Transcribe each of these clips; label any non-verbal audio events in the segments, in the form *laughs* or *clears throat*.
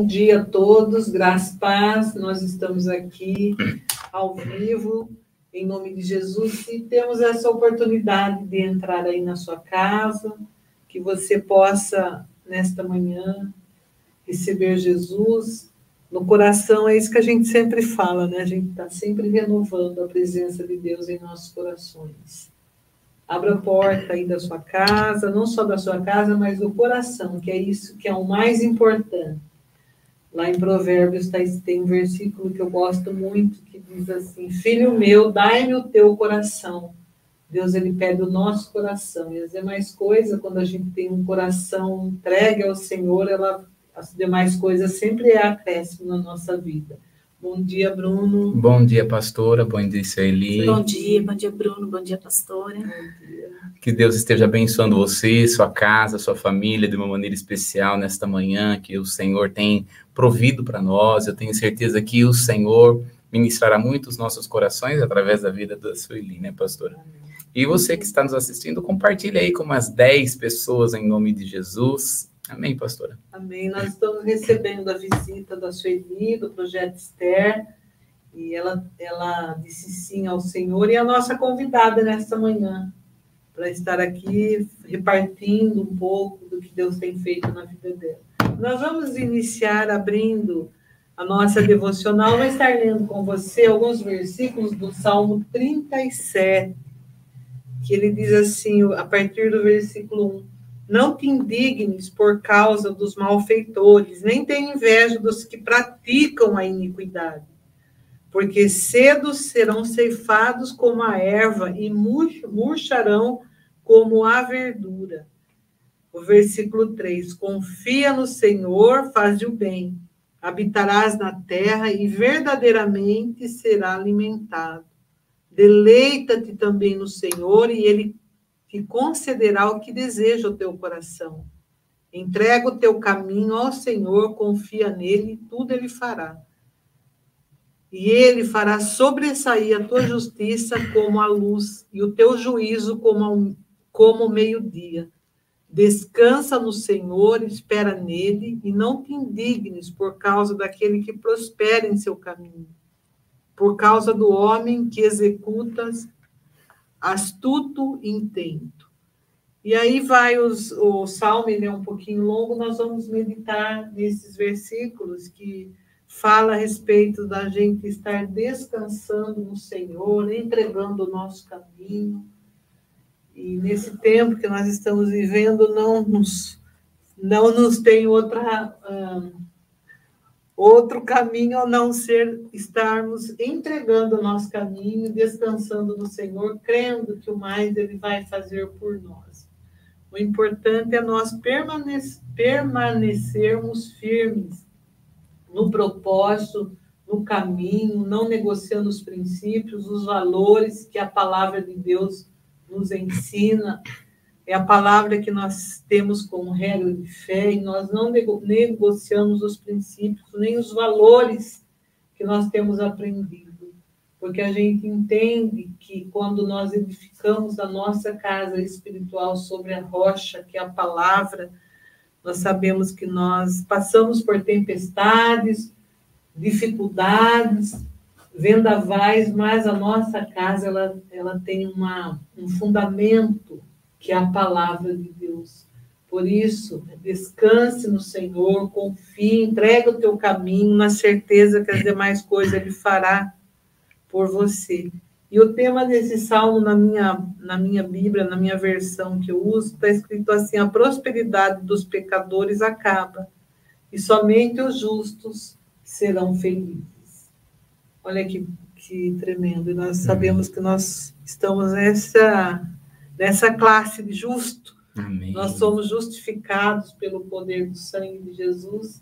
Bom dia a todos, graças paz. Nós estamos aqui ao vivo, em nome de Jesus, e temos essa oportunidade de entrar aí na sua casa, que você possa, nesta manhã, receber Jesus no coração. É isso que a gente sempre fala, né? A gente está sempre renovando a presença de Deus em nossos corações. Abra a porta aí da sua casa, não só da sua casa, mas do coração, que é isso que é o mais importante Lá em Provérbios tá, tem um versículo que eu gosto muito, que diz assim: Filho meu, dai-me o teu coração. Deus ele pede o nosso coração. E as demais coisas, quando a gente tem um coração entregue ao Senhor, ela, as demais coisas sempre é acréscimo na nossa vida. Bom dia, Bruno. Bom dia, pastora. Bom dia, Sueli. Bom dia, bom dia, Bruno. Bom dia, pastora. Bom dia. Que Deus esteja abençoando você, sua casa, sua família de uma maneira especial nesta manhã, que o Senhor tem provido para nós. Eu tenho certeza que o Senhor ministrará muito os nossos corações através da vida da Sueli, né, pastora? E você que está nos assistindo, compartilhe aí com umas 10 pessoas em nome de Jesus. Amém, pastora? Amém. Nós estamos recebendo a visita da Sueli, do Projeto Esther, e ela, ela disse sim ao Senhor, e a nossa convidada nesta manhã, para estar aqui repartindo um pouco do que Deus tem feito na vida dela. Nós vamos iniciar abrindo a nossa devocional, vai estar lendo com você alguns versículos do Salmo 37, que ele diz assim, a partir do versículo 1. Não te indignes por causa dos malfeitores, nem tenha inveja dos que praticam a iniquidade, porque cedo serão ceifados como a erva e murcharão como a verdura. O versículo 3: Confia no Senhor, faz o bem, habitarás na terra e verdadeiramente será alimentado. Deleita-te também no Senhor e ele que concederá o que deseja o teu coração. Entrega o teu caminho ao Senhor, confia nele, e tudo ele fará. E ele fará sobressair a tua justiça como a luz, e o teu juízo como, como o meio-dia. Descansa no Senhor, espera nele, e não te indignes por causa daquele que prospera em seu caminho, por causa do homem que executas astuto intento. E aí vai os, o salmo, ele é um pouquinho longo, nós vamos meditar nesses versículos que fala a respeito da gente estar descansando no Senhor, entregando o nosso caminho. E nesse tempo que nós estamos vivendo, não nos, não nos tem outra. Outro caminho a não ser estarmos entregando o nosso caminho, descansando no Senhor, crendo que o mais Ele vai fazer por nós. O importante é nós permanecermos firmes no propósito, no caminho, não negociando os princípios, os valores que a palavra de Deus nos ensina é a palavra que nós temos como regra de fé e nós não negociamos os princípios, nem os valores que nós temos aprendido. Porque a gente entende que quando nós edificamos a nossa casa espiritual sobre a rocha, que é a palavra, nós sabemos que nós passamos por tempestades, dificuldades, vendavais, mas a nossa casa ela, ela tem uma, um fundamento que é a palavra de Deus. Por isso, descanse no Senhor, confie, entrega o teu caminho na certeza que as demais coisas Ele fará por você. E o tema desse salmo na minha, na minha Bíblia, na minha versão que eu uso, está escrito assim: a prosperidade dos pecadores acaba, e somente os justos serão felizes. Olha que, que tremendo. E nós sabemos que nós estamos nessa dessa classe de justo. Amém. Nós somos justificados pelo poder do sangue de Jesus.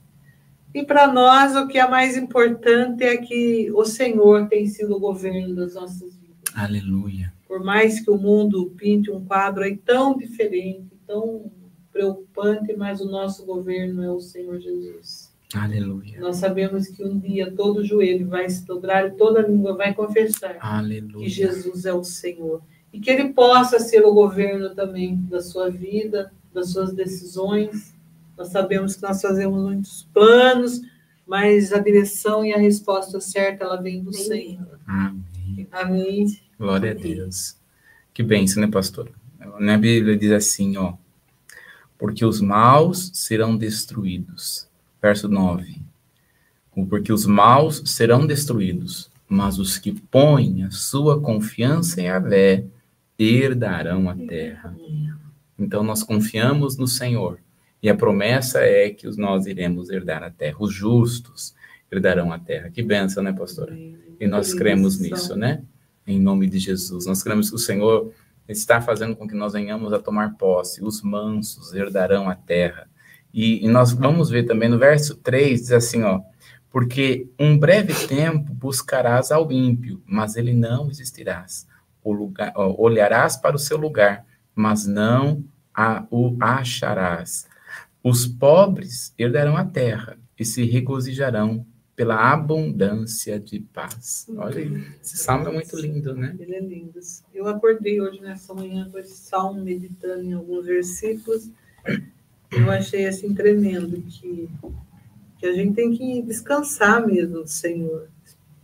E para nós, o que é mais importante é que o Senhor tem sido o governo das nossas vidas. Aleluia. Por mais que o mundo pinte um quadro aí tão diferente, tão preocupante, mas o nosso governo é o Senhor Jesus. Aleluia. Nós sabemos que um dia todo joelho vai se dobrar e toda língua vai confessar Aleluia. que Jesus é o Senhor e que ele possa ser o governo também da sua vida, das suas decisões, Nós sabemos que nós fazemos muitos planos, mas a direção e a resposta certa, ela vem do Senhor. Amém. Amém. Glória a Deus. Que bênção, né, pastor? Na Bíblia diz assim, ó. Porque os maus serão destruídos. Verso 9. Porque os maus serão destruídos, mas os que põem a sua confiança em Avé herdarão a terra. Então nós confiamos no Senhor. E a promessa é que nós iremos herdar a terra. Os justos herdarão a terra. Que benção, né, pastora? E nós cremos nisso, né? Em nome de Jesus. Nós cremos que o Senhor está fazendo com que nós venhamos a tomar posse. Os mansos herdarão a terra. E, e nós vamos ver também no verso 3, diz assim, ó. Porque um breve tempo buscarás ao ímpio, mas ele não existirás. Lugar, ó, olharás para o seu lugar, mas não a, o acharás. Os pobres herdarão a terra e se regozijarão pela abundância de paz. Olha aí, esse salmo é muito lindo, né? Ele é lindo. Eu acordei hoje nessa manhã com esse salmo, meditando em alguns versículos. Eu achei assim tremendo que, que a gente tem que descansar mesmo do Senhor,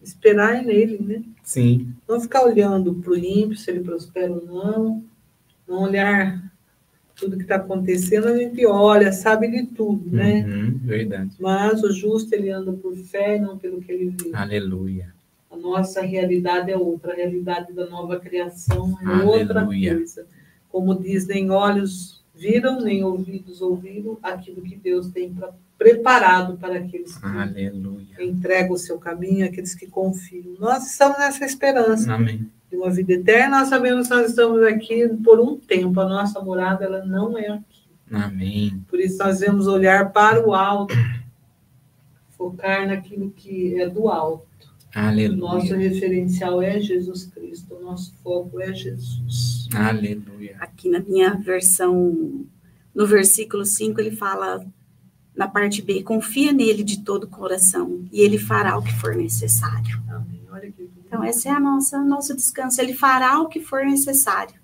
esperar nele, né? Sim. Não ficar olhando para o ímpio, se ele prospera ou não, não olhar tudo que está acontecendo, a gente olha, sabe de tudo, né? Uhum, verdade. Mas o justo, ele anda por fé, não pelo que ele vê. Aleluia. A nossa realidade é outra, a realidade da nova criação é Aleluia. outra coisa. Como diz, nem olhos viram, nem ouvidos ouviram aquilo que Deus tem pra, preparado para aqueles que Aleluia. entregam o seu caminho, aqueles que confiam. Nós estamos nessa esperança Amém. de uma vida eterna. Nós sabemos que nós estamos aqui por um tempo. A nossa morada ela não é aqui. Amém. Por isso nós devemos olhar para o alto, focar naquilo que é do alto. O nosso Aleluia. referencial é Jesus Cristo, o nosso foco é Jesus. Aleluia. Aqui na minha versão, no versículo 5, ele fala na parte B: confia nele de todo o coração e ele fará o que for necessário. Amém. Olha que lindo. Então, esse é a nossa nosso descanso. Ele fará o que for necessário.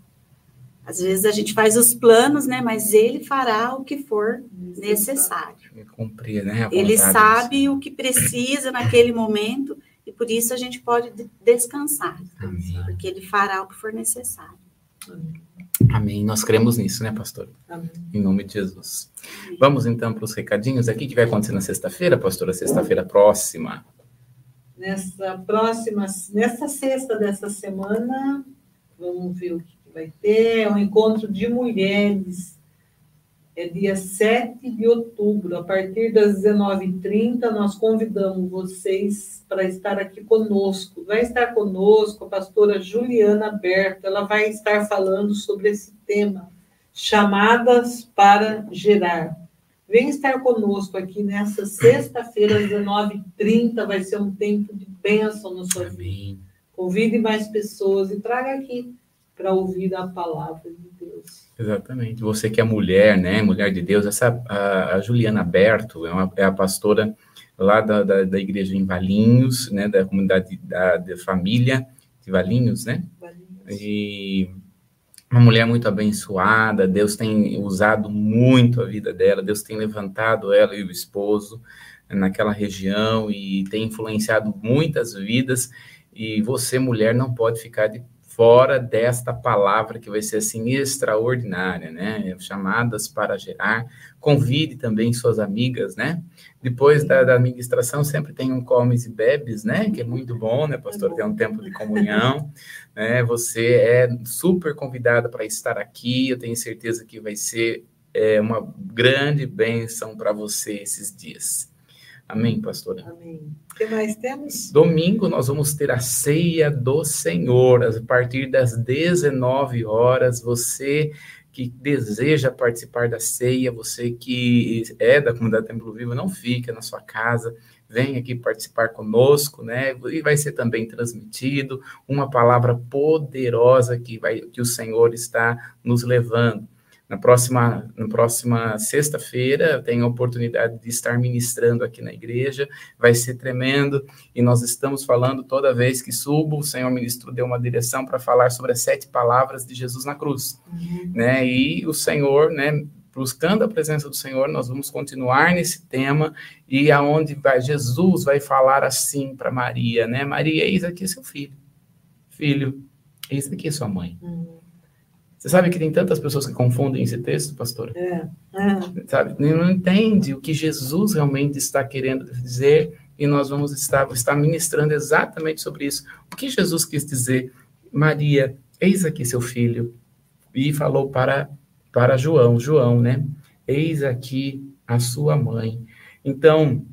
Às vezes a gente faz os planos, né? Mas ele fará o que for necessário. Cumprir, né? Ele sabe o que precisa naquele momento por isso a gente pode de- descansar, Amém. porque ele fará o que for necessário. Amém. Nós cremos nisso, né, pastor? Amém. Em nome de Jesus. Vamos então para os recadinhos aqui que vai acontecer na sexta-feira, pastora, sexta-feira próxima. Nessa próxima, nessa sexta dessa semana, vamos ver o que que vai ter. É um encontro de mulheres. É dia 7 de outubro, a partir das 19h30, nós convidamos vocês para estar aqui conosco. Vai estar conosco a pastora Juliana Berto, ela vai estar falando sobre esse tema, chamadas para gerar. Vem estar conosco aqui nessa sexta-feira, às 19h30, vai ser um tempo de bênção na sua vida. Convide mais pessoas e traga aqui para ouvir a palavra de Deus. Exatamente. Você que é mulher, né? Mulher de Deus, essa a, a Juliana Berto é, uma, é a pastora lá da, da, da igreja em Valinhos, né? Da comunidade da, da família de Valinhos, né? E uma mulher muito abençoada, Deus tem usado muito a vida dela, Deus tem levantado ela e o esposo naquela região e tem influenciado muitas vidas. E você, mulher, não pode ficar de fora desta palavra que vai ser assim extraordinária, né? Chamadas para gerar. Convide também suas amigas, né? Depois da, da administração sempre tem um comes e bebes, né? Que é muito bom, né, pastor? Tem um tempo de comunhão, *laughs* né? Você é super convidada para estar aqui. Eu tenho certeza que vai ser é, uma grande bênção para você esses dias. Amém, pastora? Amém. O que mais temos? Domingo nós vamos ter a ceia do Senhor, a partir das 19 horas. Você que deseja participar da ceia, você que é da comunidade Templo Vivo, não fica na sua casa, vem aqui participar conosco, né? E vai ser também transmitido uma palavra poderosa que vai que o Senhor está nos levando. Na próxima, na próxima sexta-feira, eu tenho a oportunidade de estar ministrando aqui na igreja, vai ser tremendo, e nós estamos falando toda vez que subo, o Senhor ministro deu uma direção para falar sobre as sete palavras de Jesus na cruz, Uhum. né? E o Senhor, né, buscando a presença do Senhor, nós vamos continuar nesse tema e aonde vai, Jesus vai falar assim para Maria, né? Maria, eis aqui seu filho. Filho, eis aqui sua mãe. Uhum. Você sabe que tem tantas pessoas que confundem esse texto, pastor? É. é. Sabe? Não entende o que Jesus realmente está querendo dizer e nós vamos estar, estar ministrando exatamente sobre isso. O que Jesus quis dizer? Maria, eis aqui seu filho. E falou para, para João, João, né? Eis aqui a sua mãe. Então,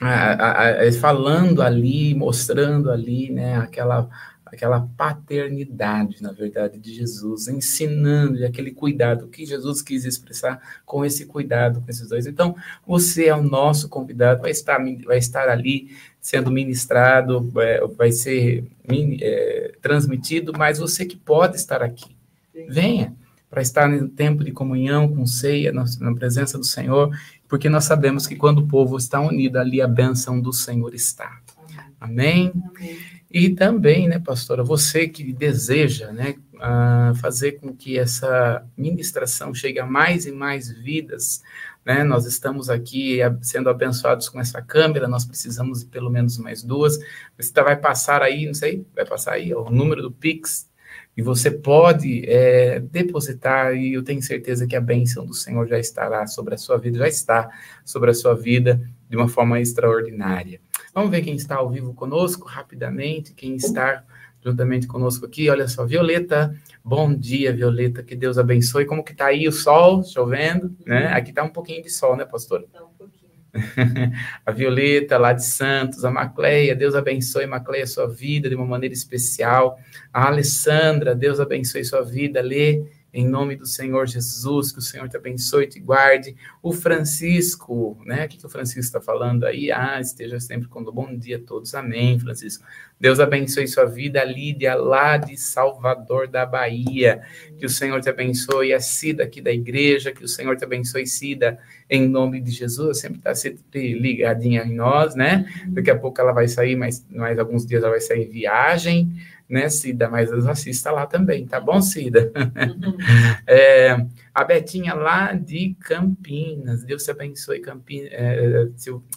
a, a, a, falando ali, mostrando ali, né, aquela aquela paternidade, na verdade, de Jesus, ensinando aquele cuidado que Jesus quis expressar com esse cuidado com esses dois. Então, você é o nosso convidado, vai estar, vai estar ali sendo ministrado, é, vai ser é, transmitido, mas você que pode estar aqui, venha para estar no tempo de comunhão, com ceia, na, na presença do Senhor, porque nós sabemos que quando o povo está unido, ali a bênção do Senhor está. Amém? Amém. E também, né, pastora, você que deseja, né, fazer com que essa ministração chegue a mais e mais vidas, né, nós estamos aqui sendo abençoados com essa câmera, nós precisamos de pelo menos mais duas, você vai passar aí, não sei, vai passar aí ó, o número do Pix, e você pode é, depositar, e eu tenho certeza que a bênção do Senhor já estará sobre a sua vida, já está sobre a sua vida de uma forma extraordinária. Vamos ver quem está ao vivo conosco rapidamente, quem está juntamente conosco aqui. Olha só, Violeta, bom dia, Violeta, que Deus abençoe. Como que está aí o sol, chovendo, né? Aqui está um pouquinho de sol, né, pastor? Está um pouquinho. *laughs* a Violeta, lá de Santos, a Macleia, Deus abençoe, Macleia, sua vida de uma maneira especial. A Alessandra, Deus abençoe sua vida, Lê em nome do Senhor Jesus, que o Senhor te abençoe e te guarde. O Francisco, né? O que, que o Francisco está falando aí? Ah, esteja sempre com bom dia a todos. Amém, Francisco. Deus abençoe sua vida, Lídia, lá de Salvador da Bahia. Que o Senhor te abençoe, a Cida aqui da igreja, que o Senhor te abençoe, Cida, em nome de Jesus. Sempre está sempre ligadinha em nós, né? Daqui a pouco ela vai sair, mas mais alguns dias ela vai sair em viagem né, Cida? Mas assista lá também, tá bom, Cida? Uhum. *laughs* é, a Betinha lá de Campinas, Deus te abençoe, Campinas, é,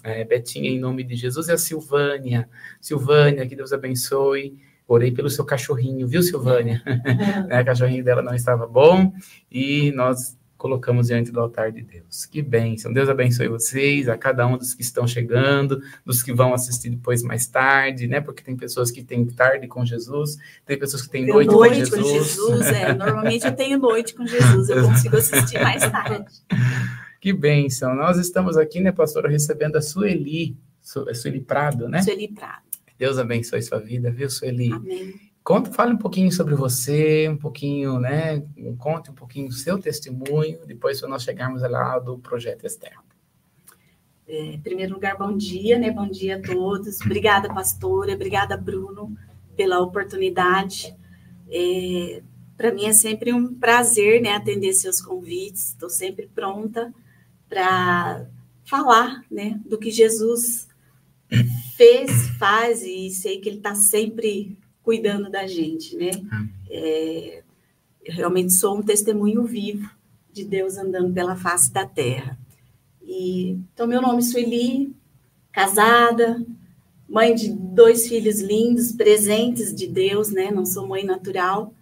é, Betinha, em nome de Jesus, e a Silvânia, Silvânia, que Deus abençoe. Orei pelo seu cachorrinho, viu, Silvânia? Uhum. *laughs* o cachorrinho dela não estava bom e nós colocamos diante do altar de Deus. Que bênção. Deus abençoe vocês, a cada um dos que estão chegando, dos que vão assistir depois mais tarde, né? Porque tem pessoas que têm tarde com Jesus, tem pessoas que têm noite, noite, com Jesus. Com Jesus é. *laughs* Normalmente eu tenho noite com Jesus, eu consigo assistir mais tarde. Que bênção. Nós estamos aqui, né, pastora, recebendo a Sueli, a Sueli Prado, né? Sueli Prado. Deus abençoe sua vida, viu, Sueli? Amém. Conta, fale um pouquinho sobre você, um pouquinho, né? Conte um pouquinho do seu testemunho, depois nós chegarmos lá do projeto externo. É, em primeiro lugar, bom dia, né? Bom dia a todos. Obrigada, pastora. Obrigada, Bruno, pela oportunidade. É, para mim é sempre um prazer, né? Atender seus convites. Estou sempre pronta para falar, né? Do que Jesus fez, faz e sei que Ele está sempre cuidando da gente, né? É, eu realmente sou um testemunho vivo de Deus andando pela face da terra. E, então, meu nome é Sueli, casada, mãe de dois filhos lindos, presentes de Deus, né? Não sou mãe natural,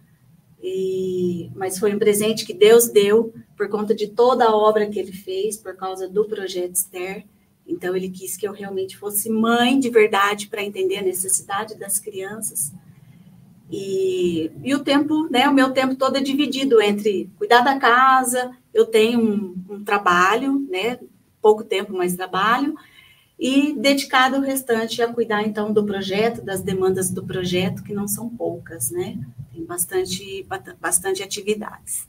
e, mas foi um presente que Deus deu por conta de toda a obra que ele fez, por causa do projeto Esther. Então, ele quis que eu realmente fosse mãe de verdade para entender a necessidade das crianças e, e o tempo, né, o meu tempo todo é dividido entre cuidar da casa, eu tenho um, um trabalho, né, pouco tempo, mas trabalho, e dedicado o restante a cuidar, então, do projeto, das demandas do projeto, que não são poucas, né, tem bastante, bastante atividades.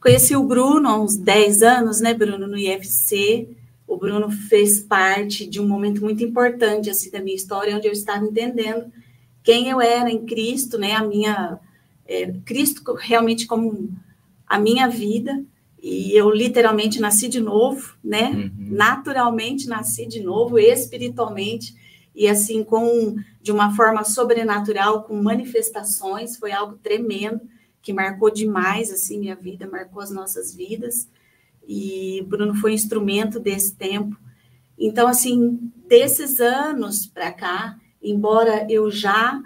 Conheci o Bruno há uns 10 anos, né, Bruno, no IFC, o Bruno fez parte de um momento muito importante, assim, da minha história, onde eu estava entendendo quem eu era em Cristo, né? A minha é, Cristo realmente como a minha vida e eu literalmente nasci de novo, né? Uhum. Naturalmente nasci de novo, espiritualmente e assim com de uma forma sobrenatural, com manifestações, foi algo tremendo que marcou demais assim minha vida, marcou as nossas vidas. e Bruno foi instrumento desse tempo. Então, assim, desses anos para cá, embora eu já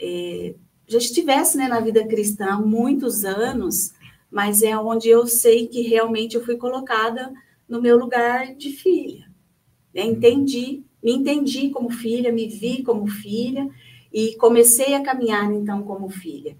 é, já estivesse né, na vida cristã há muitos anos, mas é onde eu sei que realmente eu fui colocada no meu lugar de filha. Né? Entendi, me entendi como filha, me vi como filha e comecei a caminhar então como filha.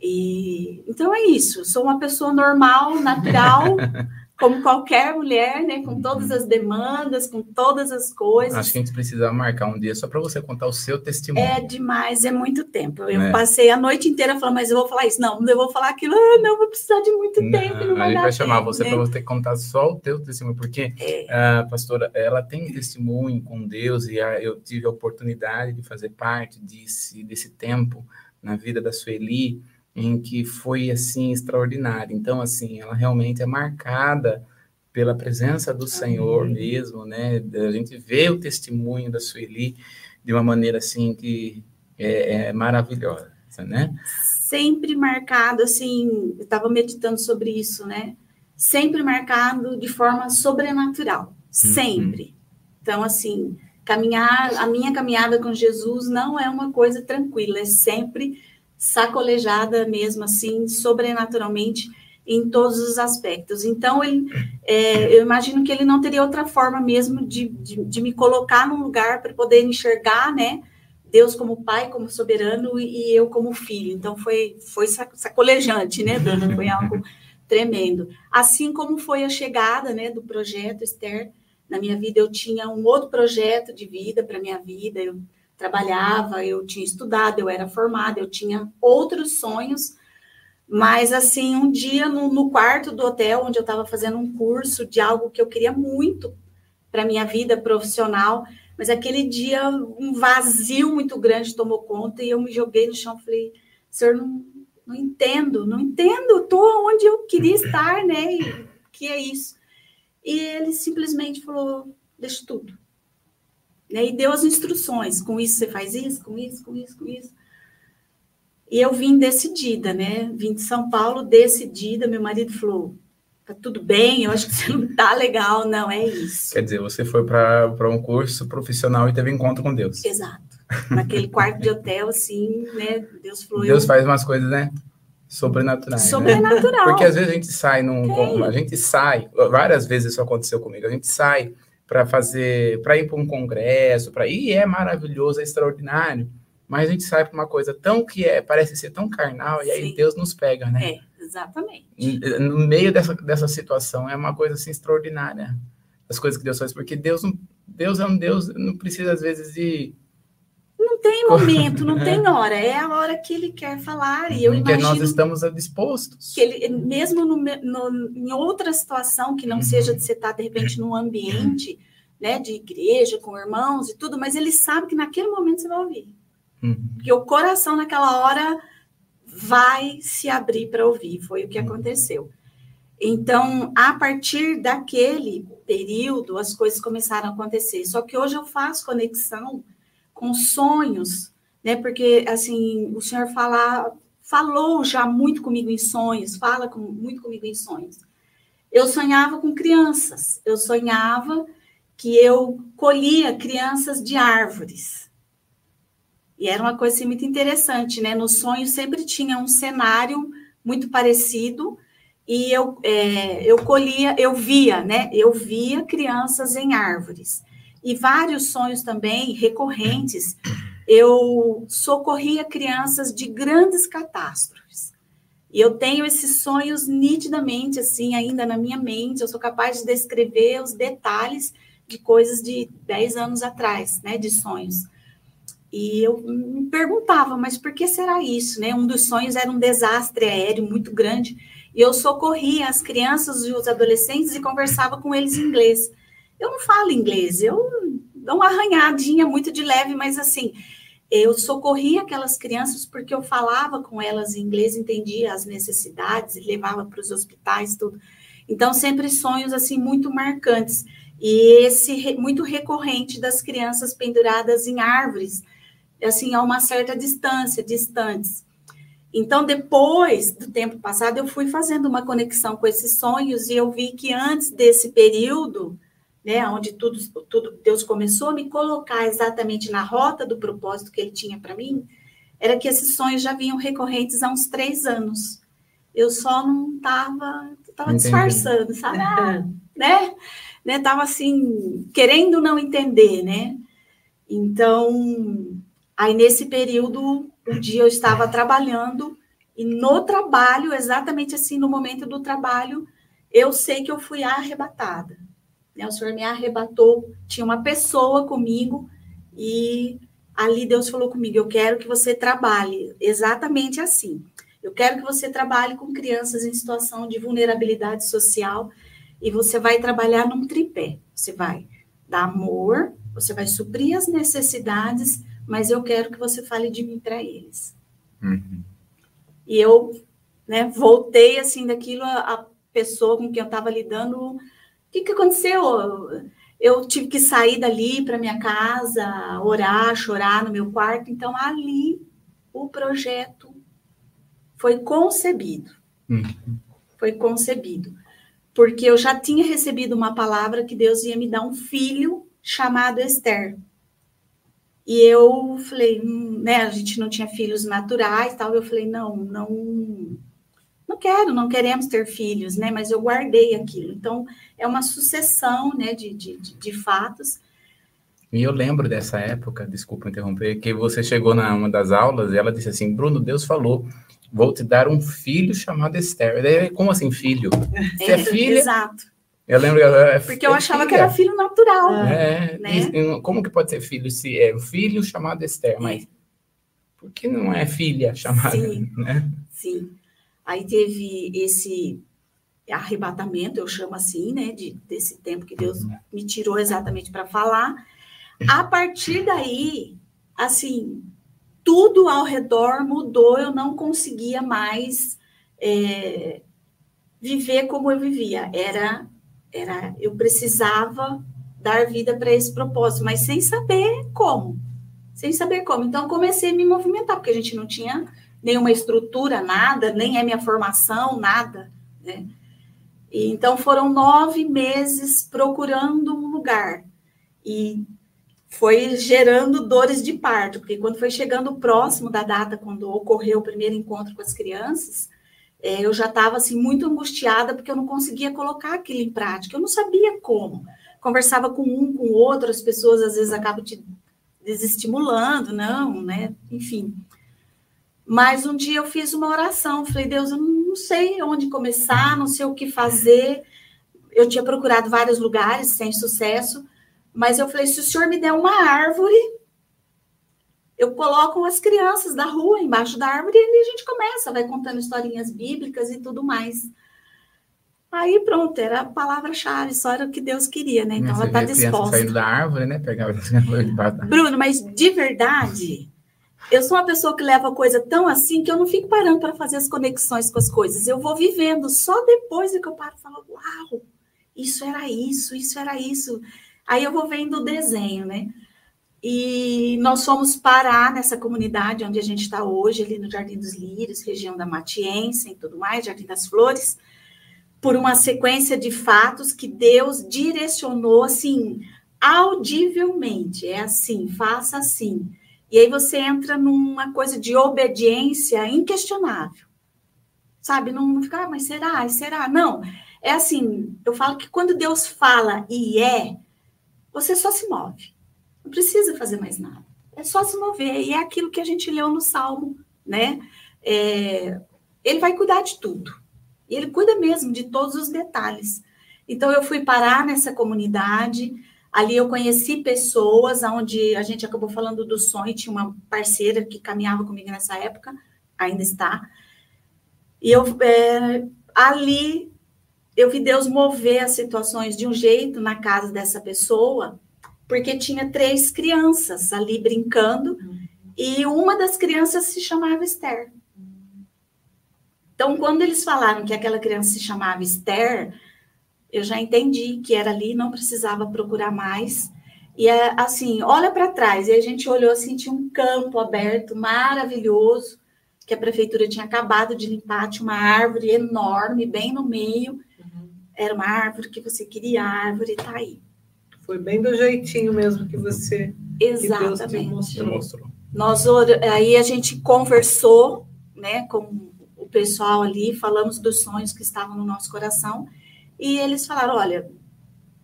E então é isso. Sou uma pessoa normal, natural, *laughs* como qualquer mulher, né, com todas as demandas, com todas as coisas. Acho que a gente precisa marcar um dia só para você contar o seu testemunho. É demais, é muito tempo. Eu é. passei a noite inteira falando, mas eu vou falar isso, não, eu vou falar aquilo, ah, não, vou precisar de muito não, tempo. Não vai a gente vai chamar tempo, você né? para você contar só o teu testemunho, porque é. a pastora, ela tem testemunho com Deus e a, eu tive a oportunidade de fazer parte desse, desse tempo na vida da Sueli em que foi assim extraordinário. Então, assim, ela realmente é marcada pela presença do Senhor mesmo, né? A gente vê o testemunho da Sueli de uma maneira assim que é, é maravilhosa, né? Sempre marcado, assim, eu estava meditando sobre isso, né? Sempre marcado de forma sobrenatural, sempre. Uhum. Então, assim, caminhar, a minha caminhada com Jesus não é uma coisa tranquila, é sempre sacolejada mesmo assim, sobrenaturalmente em todos os aspectos. Então, ele, é, eu imagino que ele não teria outra forma mesmo de, de, de me colocar num lugar para poder enxergar, né? Deus como pai, como soberano e eu como filho. Então, foi, foi sacolejante, né? *laughs* Foi algo tremendo. Assim como foi a chegada né, do projeto Esther na minha vida, eu tinha um outro projeto de vida para minha vida, eu trabalhava, eu tinha estudado, eu era formada, eu tinha outros sonhos, mas assim, um dia no, no quarto do hotel, onde eu estava fazendo um curso de algo que eu queria muito para minha vida profissional, mas aquele dia um vazio muito grande tomou conta e eu me joguei no chão, falei, senhor, não, não entendo, não entendo, estou onde eu queria *laughs* estar, né? E, que é isso? E ele simplesmente falou, deixa tudo né? E deu as instruções, com isso você faz isso, com isso, com isso, com isso. E eu vim decidida, né? Vim de São Paulo decidida. Meu marido falou: tá tudo bem, eu acho que você não tá legal, não, é isso. Quer dizer, você foi para um curso profissional e teve encontro com Deus. Exato. Naquele quarto de hotel, assim, né? Deus falou. Deus eu... faz umas coisas, né? Sobrenaturais. Né? Sobrenatural. Né? Porque às vezes a gente sai num. A gente sai, várias vezes isso aconteceu comigo, a gente sai para fazer, para ir para um congresso, para ir é maravilhoso, é extraordinário, mas a gente sai para uma coisa tão que é, parece ser tão carnal e aí Deus nos pega, né? É, exatamente. No meio dessa, dessa situação é uma coisa assim extraordinária, as coisas que Deus faz, porque Deus não, Deus é um Deus, não precisa às vezes de não tem momento, não *laughs* tem hora, é a hora que ele quer falar. E eu Porque imagino nós estamos dispostos. Que ele, mesmo no, no, em outra situação que não uhum. seja de você estar, de repente, num ambiente né, de igreja, com irmãos e tudo, mas ele sabe que naquele momento você vai ouvir. Uhum. Porque o coração naquela hora vai se abrir para ouvir. Foi o que uhum. aconteceu. Então, a partir daquele período, as coisas começaram a acontecer. Só que hoje eu faço conexão com sonhos, né? Porque assim, o Senhor fala, falou já muito comigo em sonhos, fala com, muito comigo em sonhos. Eu sonhava com crianças, eu sonhava que eu colhia crianças de árvores. E era uma coisa assim, muito interessante, né? No sonho sempre tinha um cenário muito parecido e eu, é, eu colhia, eu via, né? Eu via crianças em árvores e vários sonhos também recorrentes. Eu socorria crianças de grandes catástrofes. E eu tenho esses sonhos nitidamente, assim, ainda na minha mente. Eu sou capaz de descrever os detalhes de coisas de 10 anos atrás, né, de sonhos. E eu me perguntava, mas por que será isso, né? Um dos sonhos era um desastre aéreo muito grande, e eu socorria as crianças e os adolescentes e conversava com eles em inglês. Eu não falo inglês, eu dou uma arranhadinha muito de leve, mas assim, eu socorria aquelas crianças porque eu falava com elas em inglês, entendia as necessidades, levava para os hospitais, tudo. Então, sempre sonhos assim muito marcantes. E esse muito recorrente das crianças penduradas em árvores, assim, a uma certa distância, distantes. Então, depois do tempo passado, eu fui fazendo uma conexão com esses sonhos e eu vi que antes desse período, né, onde tudo, tudo Deus começou a me colocar exatamente na rota do propósito que Ele tinha para mim, era que esses sonhos já vinham recorrentes há uns três anos. Eu só não estava tava disfarçando, sabe? Ah, né? né? Tava assim, querendo não entender, né? Então, aí nesse período, um dia eu estava trabalhando e no trabalho, exatamente assim, no momento do trabalho, eu sei que eu fui arrebatada. Né? O Senhor me arrebatou, tinha uma pessoa comigo e ali Deus falou comigo: eu quero que você trabalhe exatamente assim. Eu quero que você trabalhe com crianças em situação de vulnerabilidade social e você vai trabalhar num tripé. Você vai dar amor, você vai suprir as necessidades, mas eu quero que você fale de mim para eles. Uhum. E eu né, voltei assim daquilo, a, a pessoa com quem eu estava lidando. O que, que aconteceu? Eu tive que sair dali para minha casa, orar, chorar no meu quarto. Então, ali o projeto foi concebido. Uhum. Foi concebido. Porque eu já tinha recebido uma palavra que Deus ia me dar um filho chamado Esther. E eu falei, hum, né, a gente não tinha filhos naturais, tal. Eu falei, não, não, não quero, não queremos ter filhos, né? Mas eu guardei aquilo. Então é uma sucessão, né, de, de, de fatos. E eu lembro dessa época, desculpa interromper, que você chegou na uma das aulas e ela disse assim, Bruno, Deus falou, vou te dar um filho chamado Esther. Como assim filho? Você é, é filha? Exato. Eu lembro. É, Porque eu é achava filha. que era filho natural. É, né? E, como que pode ser filho se é filho chamado Esther? Mas por que não é filha chamada? Sim. Né? Sim. Aí teve esse arrebatamento, eu chamo assim, né? De, desse tempo que Deus uhum. me tirou exatamente para falar. A partir daí, assim, tudo ao redor mudou, eu não conseguia mais é, viver como eu vivia. Era era eu precisava dar vida para esse propósito, mas sem saber como. Sem saber como. Então comecei a me movimentar, porque a gente não tinha nenhuma estrutura, nada, nem é minha formação, nada, né? E, então foram nove meses procurando um lugar. E foi gerando dores de parto, porque quando foi chegando próximo da data, quando ocorreu o primeiro encontro com as crianças, é, eu já estava assim muito angustiada porque eu não conseguia colocar aquilo em prática, eu não sabia como. Conversava com um, com o outro, as pessoas às vezes acabam te desestimulando, não, né? Enfim. Mas um dia eu fiz uma oração, falei, Deus, eu não sei onde começar, não sei o que fazer. Eu tinha procurado vários lugares sem sucesso, mas eu falei, se o senhor me der uma árvore, eu coloco as crianças da rua embaixo da árvore e ali a gente começa, vai contando historinhas bíblicas e tudo mais. Aí pronto, era a palavra-chave, só era o que Deus queria, né? Então Você ela está disposta. saindo da árvore, né? Pegar *laughs* Bruno, mas de verdade, eu sou uma pessoa que leva a coisa tão assim que eu não fico parando para fazer as conexões com as coisas. Eu vou vivendo, só depois que eu paro e falo, uau, isso era isso, isso era isso. Aí eu vou vendo o desenho, né? E nós fomos parar nessa comunidade onde a gente está hoje, ali no Jardim dos Lírios, região da Matiense e tudo mais, Jardim das Flores, por uma sequência de fatos que Deus direcionou assim, audivelmente. É assim, faça assim. E aí você entra numa coisa de obediência inquestionável. Sabe? Não, não fica, ah, mas será? Será? Não. É assim, eu falo que quando Deus fala e é, você só se move. Não precisa fazer mais nada. É só se mover. E é aquilo que a gente leu no Salmo, né? É, ele vai cuidar de tudo. E ele cuida mesmo de todos os detalhes. Então, eu fui parar nessa comunidade. Ali eu conheci pessoas, onde a gente acabou falando do sonho. Tinha uma parceira que caminhava comigo nessa época, ainda está. E eu, é, ali, eu vi Deus mover as situações de um jeito na casa dessa pessoa porque tinha três crianças ali brincando uhum. e uma das crianças se chamava Esther. Então, quando eles falaram que aquela criança se chamava Esther, eu já entendi que era ali, não precisava procurar mais. E é assim, olha para trás, e a gente olhou assim, tinha um campo aberto maravilhoso, que a prefeitura tinha acabado de limpar, tinha uma árvore enorme, bem no meio. Uhum. Era uma árvore que você queria, a árvore está aí. Foi bem do jeitinho mesmo que você Exatamente. Que mostrou. mostrou. Nós, aí a gente conversou né, com o pessoal ali, falamos dos sonhos que estavam no nosso coração, e eles falaram: olha,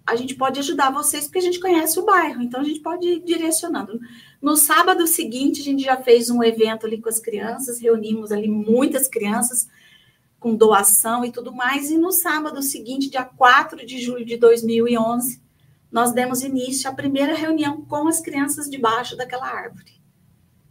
a gente pode ajudar vocês porque a gente conhece o bairro, então a gente pode ir direcionando. No sábado seguinte, a gente já fez um evento ali com as crianças, reunimos ali muitas crianças com doação e tudo mais, e no sábado seguinte, dia 4 de julho de 2011, nós demos início à primeira reunião com as crianças debaixo daquela árvore.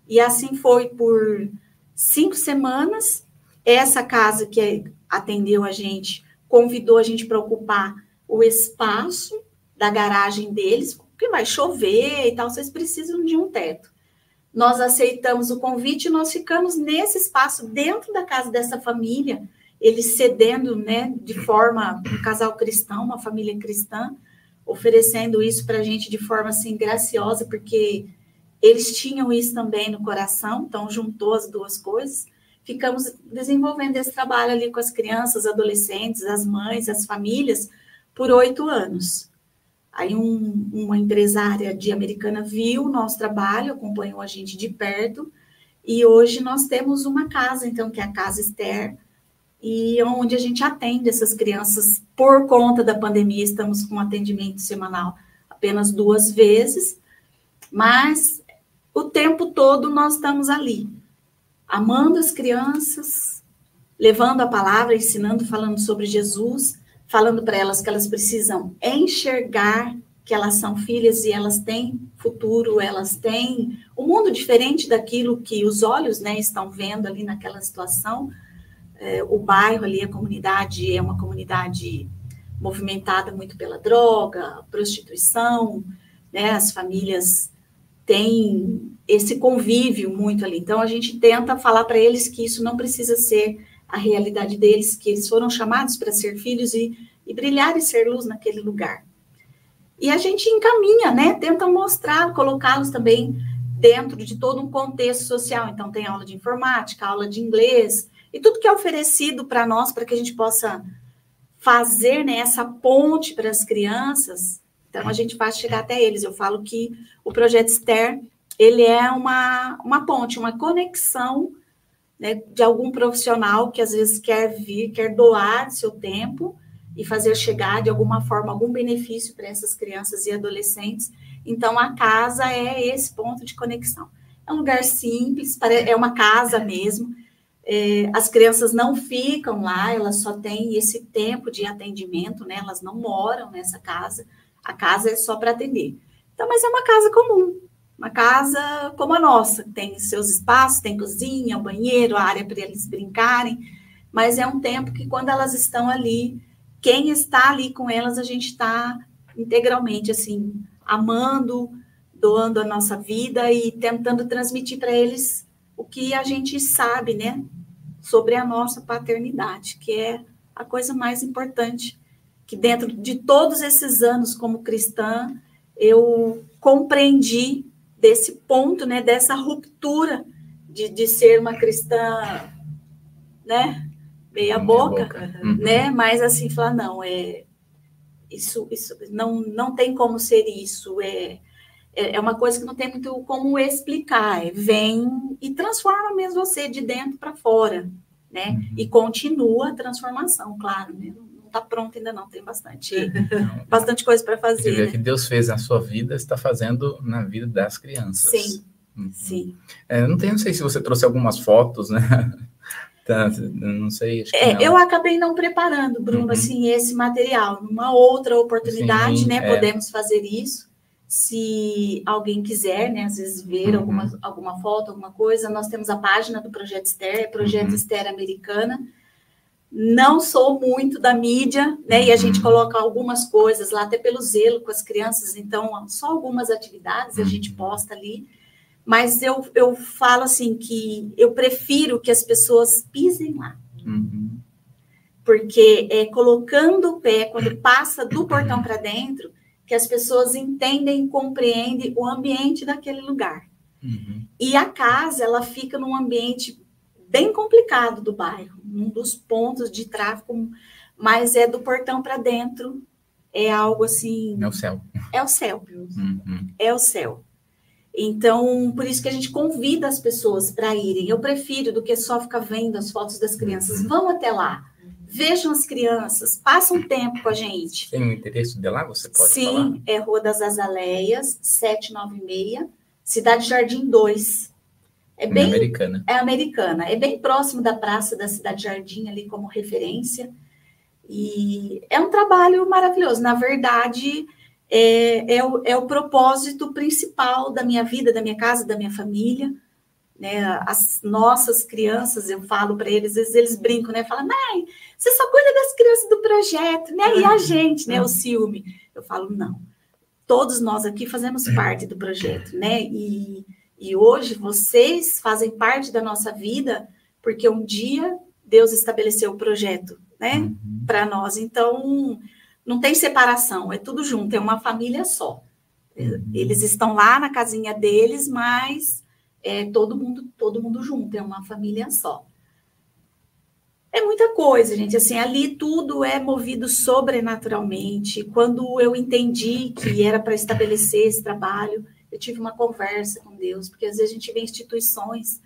E assim foi por cinco semanas. Essa casa que atendeu a gente convidou a gente para ocupar o espaço da garagem deles, porque vai chover e tal, vocês precisam de um teto. Nós aceitamos o convite e nós ficamos nesse espaço dentro da casa dessa família, eles cedendo, né, de forma um casal cristão, uma família cristã, oferecendo isso para a gente de forma assim graciosa, porque eles tinham isso também no coração, então juntou as duas coisas. Ficamos desenvolvendo esse trabalho ali com as crianças, adolescentes, as mães, as famílias, por oito anos. Aí um, uma empresária de Americana viu o nosso trabalho, acompanhou a gente de perto, e hoje nós temos uma casa, então, que é a Casa Esther, e onde a gente atende essas crianças por conta da pandemia, estamos com atendimento semanal apenas duas vezes, mas o tempo todo nós estamos ali, amando as crianças, levando a palavra, ensinando, falando sobre Jesus, falando para elas que elas precisam enxergar que elas são filhas e elas têm futuro, elas têm um mundo diferente daquilo que os olhos né, estão vendo ali naquela situação. É, o bairro ali, a comunidade é uma comunidade movimentada muito pela droga, prostituição, né, as famílias têm esse convívio muito ali. Então, a gente tenta falar para eles que isso não precisa ser a realidade deles, que eles foram chamados para ser filhos e, e brilhar e ser luz naquele lugar. E a gente encaminha, né? Tenta mostrar, colocá-los também dentro de todo um contexto social. Então, tem aula de informática, aula de inglês, e tudo que é oferecido para nós, para que a gente possa fazer né, essa ponte para as crianças. Então, a gente faz chegar até eles. Eu falo que o projeto STER, ele é uma, uma ponte, uma conexão né, de algum profissional que às vezes quer vir, quer doar seu tempo e fazer chegar de alguma forma algum benefício para essas crianças e adolescentes. Então, a casa é esse ponto de conexão. É um lugar simples, é uma casa mesmo. É, as crianças não ficam lá, elas só têm esse tempo de atendimento, né? Elas não moram nessa casa. A casa é só para atender. Então, mas é uma casa comum, uma casa como a nossa, tem seus espaços, tem cozinha, banheiro, área para eles brincarem, mas é um tempo que quando elas estão ali, quem está ali com elas, a gente está integralmente assim, amando, doando a nossa vida e tentando transmitir para eles o que a gente sabe, né, sobre a nossa paternidade, que é a coisa mais importante, que dentro de todos esses anos como cristã, eu compreendi desse ponto, né, dessa ruptura de, de ser uma cristã, né, meia boca, boca. Uhum. né, mas assim, falar, não, é, isso, isso não, não tem como ser isso, é, é, é uma coisa que não tem muito como explicar, é, vem e transforma mesmo você de dentro para fora, né, uhum. e continua a transformação, claro, né, está pronto ainda não, tem bastante, bastante coisa para fazer. Você vê né? que Deus fez na sua vida, está fazendo na vida das crianças. Sim, uhum. sim. É, não, tem, não sei se você trouxe algumas fotos, né? *laughs* Tá, não sei. É, não. Eu acabei não preparando, Bruno, uhum. assim, esse material. Numa outra oportunidade, sim, né, é. podemos fazer isso. Se alguém quiser, né, às vezes ver uhum. alguma, alguma foto, alguma coisa, nós temos a página do Projeto Esther, é Projeto uhum. Esther Americana não sou muito da mídia, né? E a gente uhum. coloca algumas coisas lá, até pelo zelo com as crianças, então só algumas atividades a gente uhum. posta ali. Mas eu, eu falo assim que eu prefiro que as pessoas pisem lá. Uhum. Porque é colocando o pé, quando passa do portão para dentro, que as pessoas entendem e compreendem o ambiente daquele lugar. Uhum. E a casa, ela fica num ambiente bem complicado do bairro, um dos pontos de tráfego, mas é do portão para dentro, é algo assim. É o céu. É o céu. Uhum. É o céu. Então, por isso que a gente convida as pessoas para irem. Eu prefiro do que só ficar vendo as fotos das crianças. Vão até lá. Vejam as crianças, passem um tempo com a gente. Tem um interesse de lá? Você pode Sim, falar? é Rua das Azaleias, 796, Cidade Jardim 2. É É bem americana. é americana, é bem próximo da praça da Cidade Jardim ali como referência. E é um trabalho maravilhoso. Na verdade, é, é, o, é o propósito principal da minha vida, da minha casa, da minha família. Né? As nossas crianças, eu falo para eles, às vezes eles brincam, né? Falam, mãe, você só cuida das crianças do projeto, né? E a gente, né? O ciúme. Eu falo, não. Todos nós aqui fazemos parte do projeto, né? E, e hoje vocês fazem parte da nossa vida, porque um dia Deus estabeleceu o projeto, né? Uhum. Para nós. Então, não tem separação, é tudo junto, é uma família só. Uhum. Eles estão lá na casinha deles, mas é todo mundo, todo mundo junto, é uma família só. É muita coisa, gente. Assim, ali tudo é movido sobrenaturalmente. Quando eu entendi que era para estabelecer esse trabalho, eu tive uma conversa com Deus, porque às vezes a gente vê instituições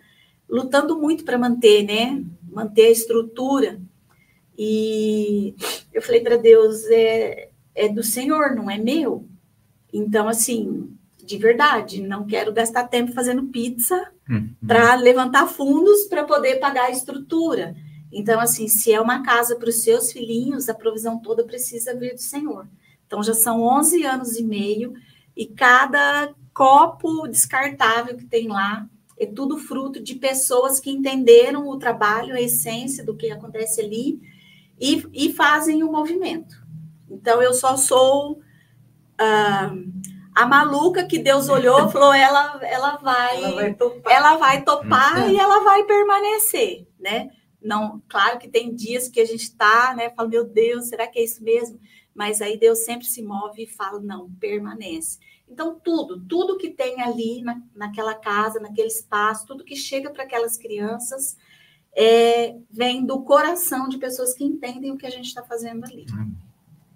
lutando muito para manter, né? Manter a estrutura. E eu falei para Deus, é, é do Senhor, não é meu. Então, assim, de verdade, não quero gastar tempo fazendo pizza Uhum. para levantar fundos para poder pagar a estrutura. Então, assim, se é uma casa para os seus filhinhos, a provisão toda precisa vir do Senhor. Então, já são 11 anos e meio e cada copo descartável que tem lá é tudo fruto de pessoas que entenderam o trabalho, a essência do que acontece ali e, e fazem o movimento. Então, eu só sou ah, a maluca que Deus olhou e *laughs* falou: ela, ela vai Ela vai topar. ela vai topar e ela vai permanecer, né? Não, claro que tem dias que a gente está, né? Fala, meu Deus, será que é isso mesmo? Mas aí Deus sempre se move e fala, não, permanece. Então, tudo, tudo que tem ali na, naquela casa, naquele espaço, tudo que chega para aquelas crianças, é, vem do coração de pessoas que entendem o que a gente está fazendo ali. Hum.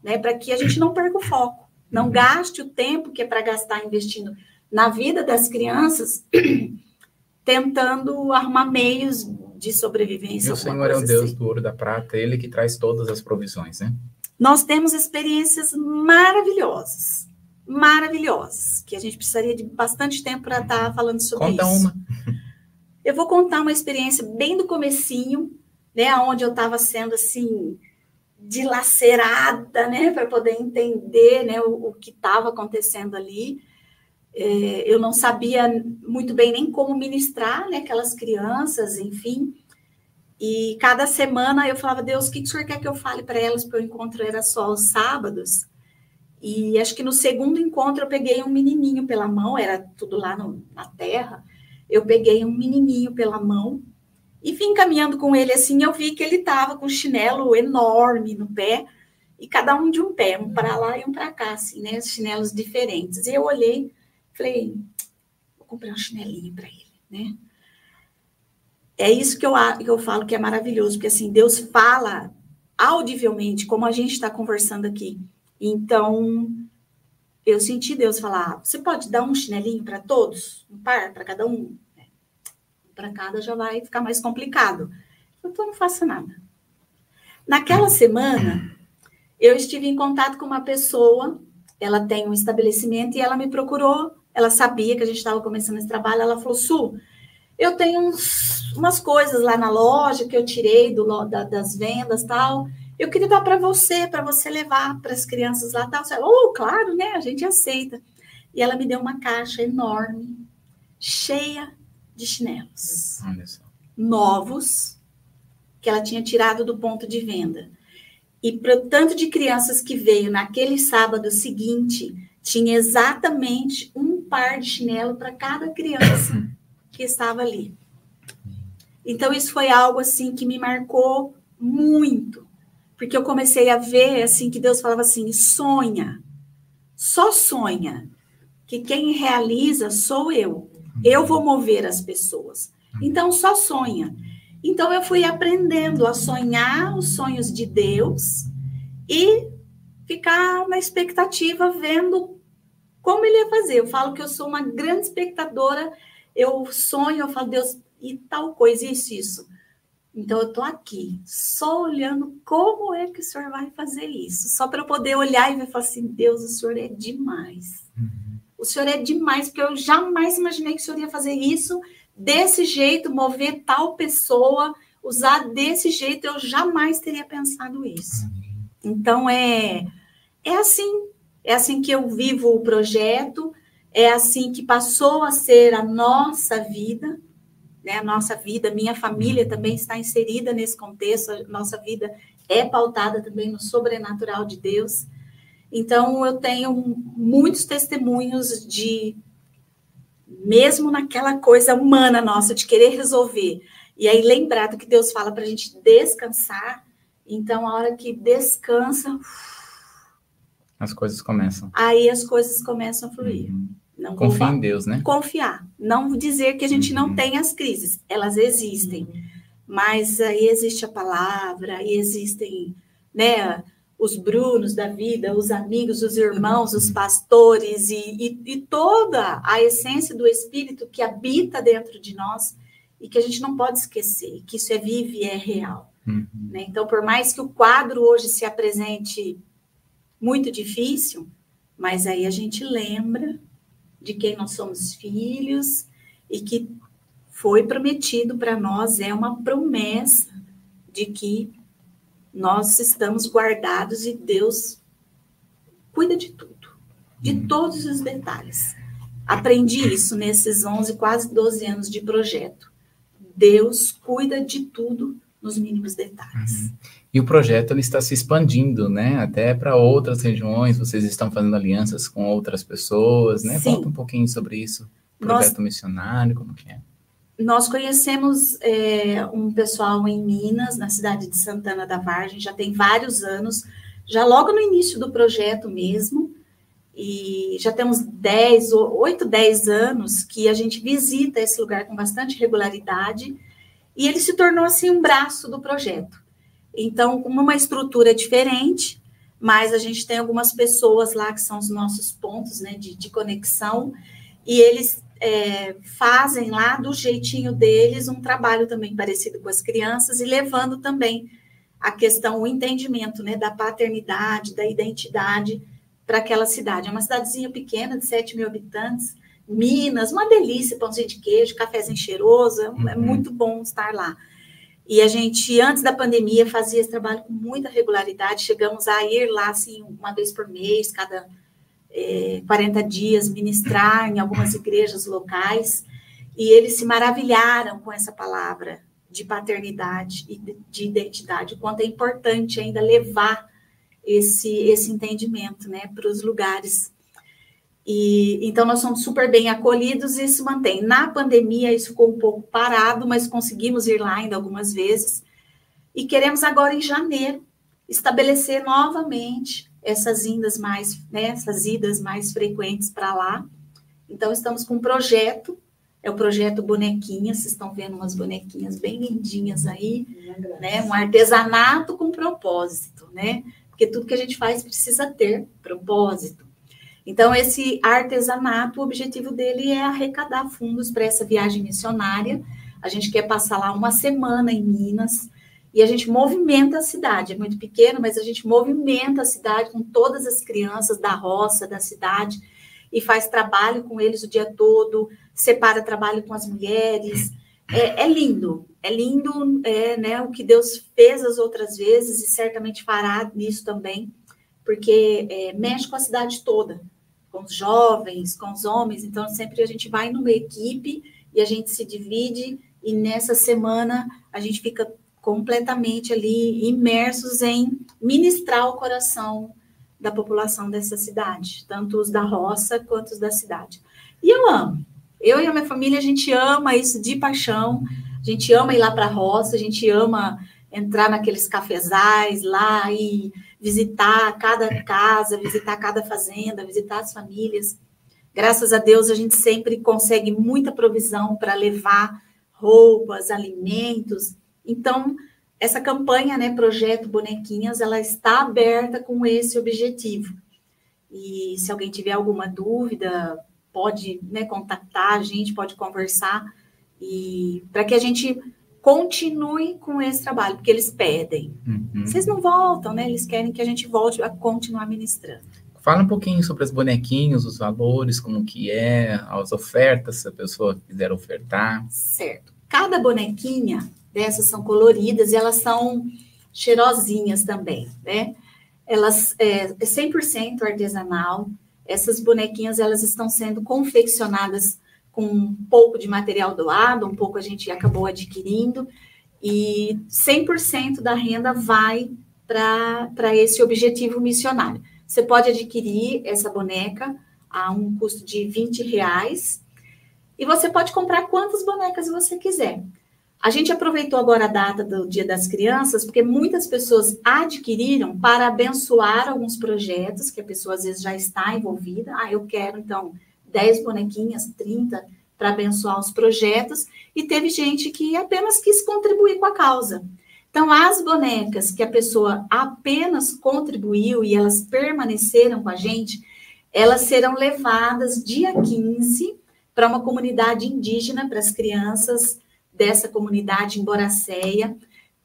Né? Para que a gente não perca o foco, não gaste o tempo que é para gastar investindo na vida das crianças, *clears throat* tentando arrumar meios de sobrevivência. E o Senhor é o Deus assim. do ouro da prata, Ele que traz todas as provisões, né? Nós temos experiências maravilhosas, maravilhosas, que a gente precisaria de bastante tempo para estar falando sobre Conta isso. uma. Eu vou contar uma experiência bem do comecinho, né, onde eu estava sendo assim dilacerada, né, para poder entender, né, o, o que estava acontecendo ali. É, eu não sabia muito bem nem como ministrar, né, aquelas crianças, enfim. E cada semana eu falava, Deus, o que, que o senhor quer que eu fale para elas? Porque o encontro era só aos sábados. E acho que no segundo encontro eu peguei um menininho pela mão, era tudo lá no- na terra. Eu peguei um menininho pela mão e vim caminhando com ele assim. Eu vi que ele estava com um chinelo enorme no pé e cada um de um pé, um para lá e um para cá, assim, né? Chinelos diferentes. E eu olhei, falei, vou comprar um chinelinho para ele, né? É isso que eu, que eu falo que é maravilhoso, porque assim, Deus fala audivelmente, como a gente está conversando aqui. Então, eu senti Deus falar: você pode dar um chinelinho para todos? Um par para cada um? Para cada já vai ficar mais complicado. Eu então não faço nada. Naquela semana, eu estive em contato com uma pessoa, ela tem um estabelecimento e ela me procurou. Ela sabia que a gente estava começando esse trabalho. Ela falou: Su, eu tenho uns- umas coisas lá na loja que eu tirei do, da- das vendas tal. Eu queria dar para você, para você levar para as crianças lá tal. Ela, oh, claro, né? A gente aceita. E ela me deu uma caixa enorme, cheia de chinelos novos que ela tinha tirado do ponto de venda. E para o tanto de crianças que veio naquele sábado seguinte, tinha exatamente um par de chinelo para cada criança *coughs* que estava ali. Então isso foi algo assim que me marcou muito, porque eu comecei a ver assim que Deus falava assim: sonha, só sonha, que quem realiza sou eu. Eu vou mover as pessoas. Então só sonha. Então eu fui aprendendo a sonhar os sonhos de Deus e ficar na expectativa vendo como ele ia fazer. Eu falo que eu sou uma grande espectadora, eu sonho, eu falo, Deus, e tal coisa, isso, isso. Então, eu estou aqui, só olhando como é que o senhor vai fazer isso. Só para eu poder olhar e falar assim: Deus, o senhor é demais. Uhum. O senhor é demais, porque eu jamais imaginei que o senhor ia fazer isso desse jeito, mover tal pessoa, usar desse jeito. Eu jamais teria pensado isso. Uhum. Então, é, é assim. É assim que eu vivo o projeto, é assim que passou a ser a nossa vida né? A nossa vida, minha família também está inserida nesse contexto, a nossa vida é pautada também no sobrenatural de Deus. Então, eu tenho muitos testemunhos de, mesmo naquela coisa humana nossa, de querer resolver, e aí lembrar do que Deus fala para a gente descansar. Então, a hora que descansa. As coisas começam. Aí as coisas começam a fluir. Uhum. Não Confiar em Deus, né? Confiar. Não dizer que a gente uhum. não tem as crises. Elas existem. Uhum. Mas aí existe a palavra, aí existem, né? Os Brunos da vida, os amigos, os irmãos, os pastores e, e, e toda a essência do Espírito que habita dentro de nós e que a gente não pode esquecer, que isso é vivo e é real. Uhum. Né? Então, por mais que o quadro hoje se apresente muito difícil, mas aí a gente lembra de quem nós somos filhos e que foi prometido para nós, é uma promessa de que nós estamos guardados e Deus cuida de tudo, de uhum. todos os detalhes. Aprendi isso nesses 11, quase 12 anos de projeto. Deus cuida de tudo nos mínimos detalhes. Uhum. E o projeto ele está se expandindo, né? Até para outras regiões, vocês estão fazendo alianças com outras pessoas, né? Sim. Conta um pouquinho sobre isso. Projeto Nós, missionário, como que é? Nós conhecemos é, um pessoal em Minas, na cidade de Santana da Vargem, já tem vários anos, já logo no início do projeto mesmo, e já temos 10, 8, 10 anos que a gente visita esse lugar com bastante regularidade, e ele se tornou assim um braço do projeto. Então, com uma estrutura diferente, mas a gente tem algumas pessoas lá que são os nossos pontos né, de, de conexão, e eles é, fazem lá do jeitinho deles um trabalho também parecido com as crianças e levando também a questão, o entendimento né, da paternidade, da identidade para aquela cidade. É uma cidadezinha pequena, de 7 mil habitantes, Minas, uma delícia, pãozinho de queijo, cafezinho cheiroso, é, é uhum. muito bom estar lá. E a gente, antes da pandemia, fazia esse trabalho com muita regularidade. Chegamos a ir lá, assim, uma vez por mês, cada é, 40 dias, ministrar em algumas igrejas locais. E eles se maravilharam com essa palavra de paternidade e de identidade, o quanto é importante ainda levar esse, esse entendimento né, para os lugares e então nós somos super bem acolhidos e se mantém. Na pandemia isso ficou um pouco parado, mas conseguimos ir lá ainda algumas vezes. E queremos agora em janeiro estabelecer novamente essas indas mais, né, essas idas mais frequentes para lá. Então estamos com um projeto, é o projeto Bonequinhas, vocês estão vendo umas bonequinhas bem lindinhas aí, né? Um artesanato com propósito, né? Porque tudo que a gente faz precisa ter propósito. Então, esse artesanato, o objetivo dele é arrecadar fundos para essa viagem missionária. A gente quer passar lá uma semana em Minas e a gente movimenta a cidade. É muito pequeno, mas a gente movimenta a cidade com todas as crianças da roça, da cidade, e faz trabalho com eles o dia todo, separa trabalho com as mulheres. É, é lindo, é lindo é, né, o que Deus fez as outras vezes e certamente fará nisso também, porque é, mexe com a cidade toda com os jovens, com os homens, então sempre a gente vai numa equipe e a gente se divide e nessa semana a gente fica completamente ali imersos em ministrar o coração da população dessa cidade, tanto os da roça quanto os da cidade. E eu amo. Eu e a minha família a gente ama isso de paixão. A gente ama ir lá para a roça, a gente ama entrar naqueles cafezais lá e visitar cada casa, visitar cada fazenda, visitar as famílias. Graças a Deus, a gente sempre consegue muita provisão para levar roupas, alimentos, Então, essa campanha, né, Projeto Bonequinhas, ela está aberta com esse objetivo. E se alguém tiver alguma dúvida, pode né, contactar a gente, pode conversar, e para que a gente continue com esse trabalho, porque eles pedem. Uhum. Vocês não voltam, né? Eles querem que a gente volte a continuar ministrando. Fala um pouquinho sobre os bonequinhos, os valores, como que é, as ofertas, se a pessoa quiser ofertar. Certo. Cada bonequinha dessas são coloridas e elas são cheirosinhas também, né? Elas é 100% artesanal. Essas bonequinhas elas estão sendo confeccionadas com um pouco de material doado, um pouco a gente acabou adquirindo e 100% da renda vai para esse objetivo missionário. Você pode adquirir essa boneca a um custo de 20 reais e você pode comprar quantas bonecas você quiser. A gente aproveitou agora a data do Dia das Crianças, porque muitas pessoas adquiriram para abençoar alguns projetos que a pessoa às vezes já está envolvida. Ah, eu quero então 10 bonequinhas, 30 para abençoar os projetos, e teve gente que apenas quis contribuir com a causa. Então, as bonecas que a pessoa apenas contribuiu e elas permaneceram com a gente, elas serão levadas dia 15 para uma comunidade indígena, para as crianças dessa comunidade em Boracéia,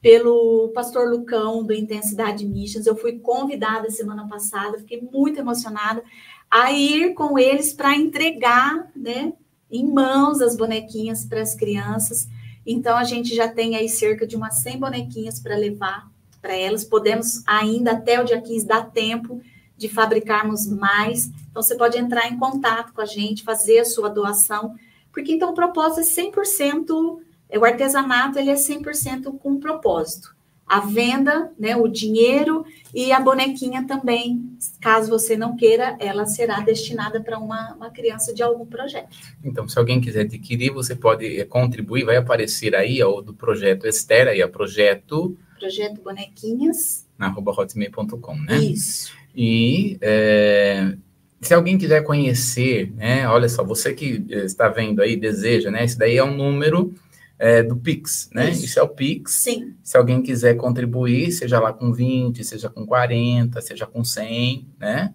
pelo pastor Lucão, do Intensidade Missions. Eu fui convidada semana passada, fiquei muito emocionada a ir com eles para entregar, né, em mãos as bonequinhas para as crianças. Então, a gente já tem aí cerca de umas 100 bonequinhas para levar para elas. Podemos ainda até o dia 15 dar tempo de fabricarmos mais. Então, você pode entrar em contato com a gente, fazer a sua doação, porque então o propósito é 100%, é, o artesanato ele é 100% com propósito a venda, né, o dinheiro e a bonequinha também, caso você não queira, ela será destinada para uma, uma criança de algum projeto. Então, se alguém quiser adquirir, você pode eh, contribuir, vai aparecer aí ó, do projeto Esther, aí, o projeto... Projeto Bonequinhas. Na arroba hotmail.com, né? Isso. E é, se alguém quiser conhecer, né, olha só, você que eh, está vendo aí, deseja, né, esse daí é um número é, do Pix, né? Isso. Isso. é o Pix. Sim. Se alguém quiser contribuir, seja lá com 20, seja com 40, seja com 100, né?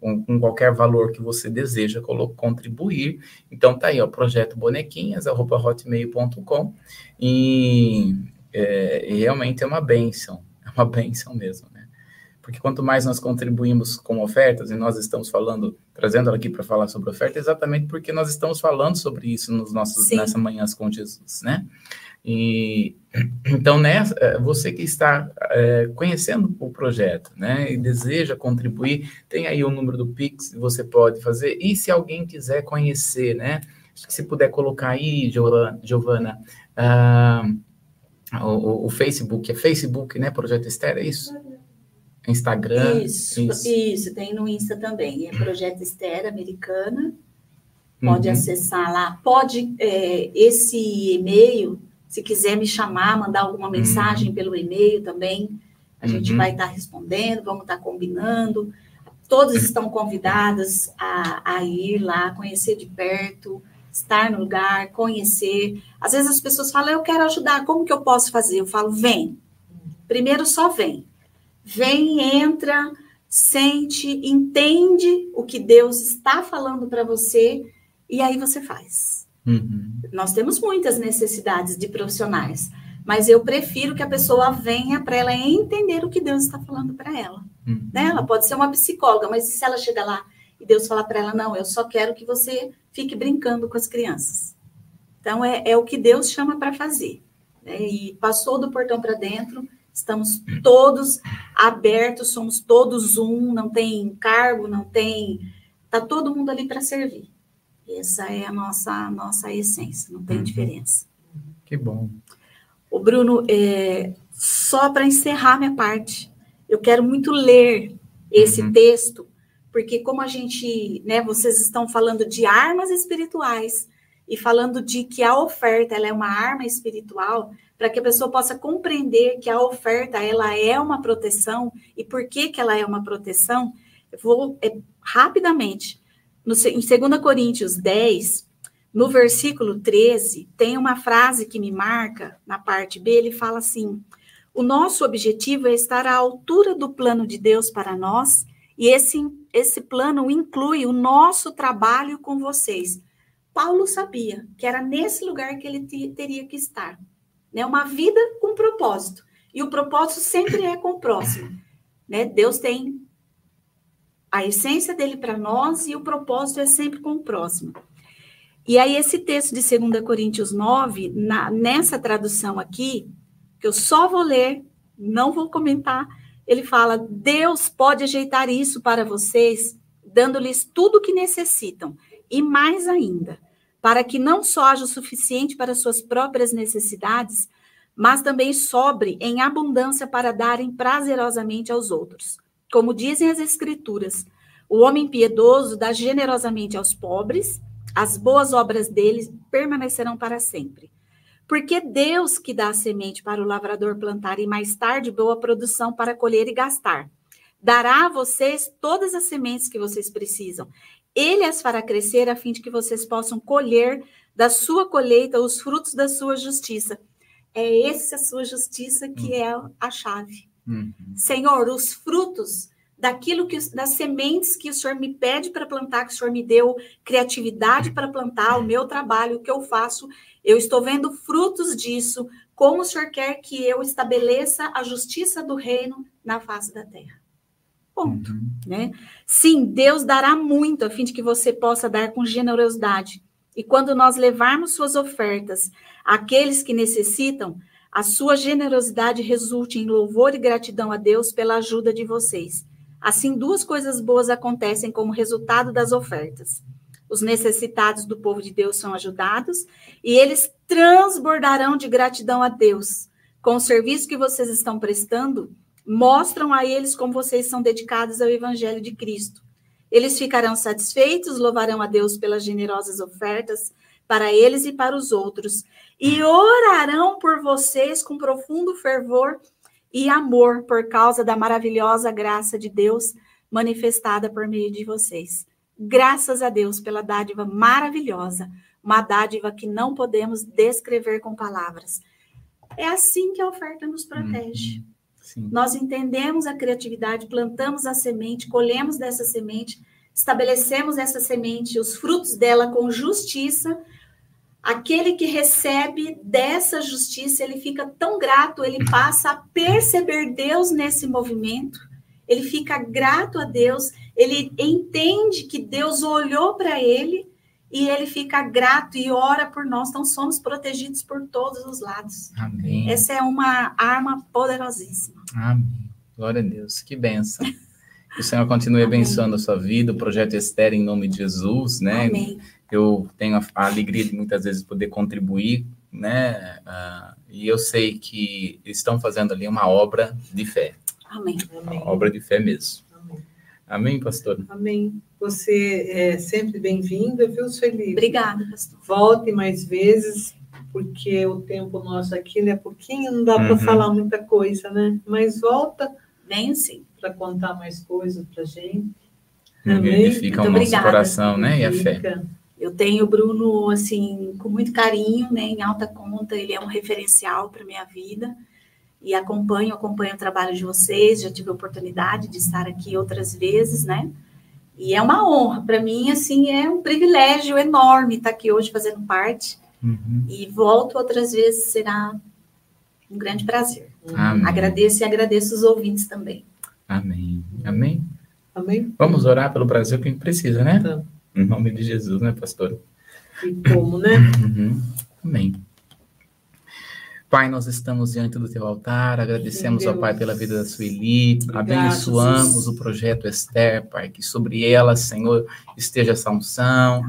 Com, com qualquer valor que você deseja contribuir. Então tá aí, ó, projeto bonequinhas, arroba hotmail.com e, é, realmente é uma benção, é uma *laughs* benção mesmo? Porque quanto mais nós contribuímos com ofertas, e nós estamos falando, trazendo ela aqui para falar sobre oferta, exatamente porque nós estamos falando sobre isso nos nossos, nessa manhãs com Jesus, né? E *clears throat* então, né, você que está é, conhecendo o projeto, né, e deseja contribuir, tem aí o número do Pix, você pode fazer. E se alguém quiser conhecer, né, se puder colocar aí, Giovana, uh, o, o, Facebook, é Facebook, né, Projeto Esther, é isso? Instagram. Isso, isso, isso, tem no Insta também. É Projeto Esther Americana. Pode uhum. acessar lá. Pode, é, esse e-mail, se quiser me chamar, mandar alguma uhum. mensagem uhum. pelo e-mail também, a uhum. gente vai estar tá respondendo, vamos estar tá combinando. Todas estão convidadas a, a ir lá, conhecer de perto, estar no lugar, conhecer. Às vezes as pessoas falam, eu quero ajudar, como que eu posso fazer? Eu falo, vem. Primeiro só vem. Vem, entra, sente, entende o que Deus está falando para você e aí você faz. Uhum. Nós temos muitas necessidades de profissionais, mas eu prefiro que a pessoa venha para ela entender o que Deus está falando para ela. Uhum. Né? Ela pode ser uma psicóloga, mas se ela chegar lá e Deus falar para ela, não, eu só quero que você fique brincando com as crianças. Então, é, é o que Deus chama para fazer. Né? E passou do portão para dentro, Estamos todos abertos, somos todos um, não tem cargo, não tem. Está todo mundo ali para servir. Essa é a nossa, nossa essência, não tem uhum. diferença. Que bom. O Bruno, é, só para encerrar minha parte, eu quero muito ler esse uhum. texto, porque como a gente, né, vocês estão falando de armas espirituais e falando de que a oferta ela é uma arma espiritual, para que a pessoa possa compreender que a oferta ela é uma proteção. E por que, que ela é uma proteção, eu vou é, rapidamente, no, em 2 Coríntios 10, no versículo 13, tem uma frase que me marca, na parte B, ele fala assim: o nosso objetivo é estar à altura do plano de Deus para nós, e esse, esse plano inclui o nosso trabalho com vocês. Paulo sabia que era nesse lugar que ele teria que estar. Né? Uma vida com propósito. E o propósito sempre é com o próximo. Né? Deus tem a essência dele para nós e o propósito é sempre com o próximo. E aí, esse texto de 2 Coríntios 9, na, nessa tradução aqui, que eu só vou ler, não vou comentar, ele fala: Deus pode ajeitar isso para vocês, dando-lhes tudo o que necessitam, e mais ainda, para que não só haja o suficiente para suas próprias necessidades, mas também sobre em abundância para darem prazerosamente aos outros. Como dizem as Escrituras, o homem piedoso dá generosamente aos pobres, as boas obras deles permanecerão para sempre. Porque Deus que dá a semente para o lavrador plantar e mais tarde boa produção para colher e gastar. Dará a vocês todas as sementes que vocês precisam. Ele as fará crescer a fim de que vocês possam colher da sua colheita os frutos da sua justiça. É essa sua justiça que é a chave. Uhum. Senhor, os frutos daquilo que das sementes que o Senhor me pede para plantar, que o Senhor me deu criatividade para plantar, o meu trabalho, o que eu faço, eu estou vendo frutos disso, como o Senhor quer que eu estabeleça a justiça do reino na face da terra. Ponto, uhum. né? Sim, Deus dará muito a fim de que você possa dar com generosidade. E quando nós levarmos suas ofertas àqueles que necessitam, a sua generosidade resulte em louvor e gratidão a Deus pela ajuda de vocês. Assim, duas coisas boas acontecem como resultado das ofertas. Os necessitados do povo de Deus são ajudados e eles transbordarão de gratidão a Deus. Com o serviço que vocês estão prestando, mostram a eles como vocês são dedicados ao Evangelho de Cristo. Eles ficarão satisfeitos, louvarão a Deus pelas generosas ofertas para eles e para os outros, e orarão por vocês com profundo fervor e amor por causa da maravilhosa graça de Deus manifestada por meio de vocês. Graças a Deus pela dádiva maravilhosa, uma dádiva que não podemos descrever com palavras. É assim que a oferta nos protege. Nós entendemos a criatividade, plantamos a semente, colhemos dessa semente, estabelecemos essa semente, os frutos dela com justiça, aquele que recebe dessa justiça, ele fica tão grato, ele passa a perceber Deus nesse movimento, ele fica grato a Deus, ele entende que Deus olhou para ele e ele fica grato e ora por nós, então somos protegidos por todos os lados. Amém. Essa é uma arma poderosíssima. Amém. Glória a Deus, que benção. Que o Senhor continue Amém. abençoando a sua vida, o projeto Esther em nome de Jesus, né? Amém eu tenho a, a, alegria de muitas vezes poder contribuir, né? Uh, e eu sei que estão fazendo ali uma obra de fé. Amém. Uma obra de fé mesmo. Amém, Amém pastor? Amém. Você é sempre bem-vinda, viu, Sueli? Obrigada, pastor. Volte mais vezes, porque o tempo nosso aqui é pouquinho, não dá uhum. para falar muita coisa, né? Mas volta. Venho sim. Para contar mais coisas para gente. Amém. Edifica o nosso obrigada. coração, né? E a fé. Eu tenho o Bruno, assim, com muito carinho, né, em alta conta, ele é um referencial para minha vida e acompanho, acompanho o trabalho de vocês, já tive a oportunidade de estar aqui outras vezes, né, e é uma honra, para mim, assim, é um privilégio enorme estar aqui hoje fazendo parte, uhum. e volto outras vezes, será um grande prazer. Amém. Agradeço e agradeço os ouvintes também. Amém. Amém. Amém. Vamos orar pelo Brasil que precisa, né? Então. Em nome de Jesus, né, pastor? E como, né? Uhum. Amém. Pai, nós estamos diante do teu altar, agradecemos, ó Pai, pela vida da Sueli, abençoamos Jesus. o projeto Esther, Pai, que sobre ela, Senhor, esteja essa unção,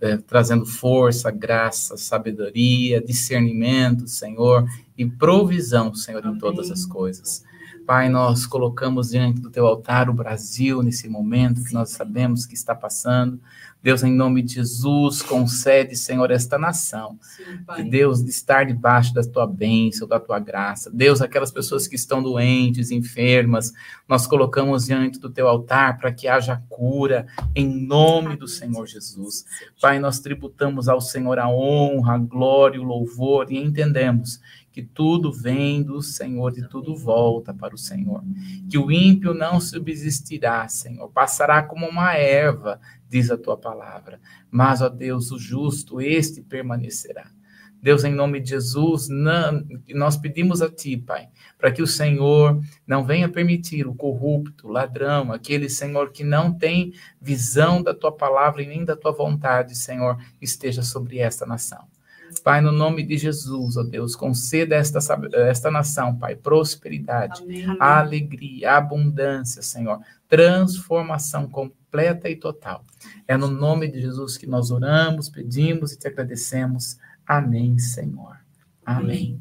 é, trazendo força, graça, sabedoria, discernimento, Senhor, e provisão, Senhor, Amém. em todas as coisas. Pai, nós colocamos diante do teu altar o Brasil nesse momento que nós sabemos que está passando Deus, em nome de Jesus, concede, Senhor, esta nação. Sim, Deus, de estar debaixo da tua bênção, da tua graça. Deus, aquelas pessoas que estão doentes, enfermas, nós colocamos diante do teu altar para que haja cura, em nome do Senhor Jesus. Pai, nós tributamos ao Senhor a honra, a glória, o louvor e entendemos que tudo vem do Senhor e tudo volta para o Senhor. Que o ímpio não subsistirá, Senhor, passará como uma erva, diz a tua palavra. Mas, ó Deus, o justo, este permanecerá. Deus, em nome de Jesus, nós pedimos a Ti, Pai, para que o Senhor não venha permitir o corrupto, o ladrão, aquele, Senhor, que não tem visão da Tua palavra e nem da Tua vontade, Senhor, esteja sobre esta nação. Pai, no nome de Jesus, ó Deus, conceda esta, esta nação, Pai, prosperidade, Amém. alegria, abundância, Senhor, transformação completa e total. É no nome de Jesus que nós oramos, pedimos e te agradecemos. Amém, Senhor. Amém. Amém.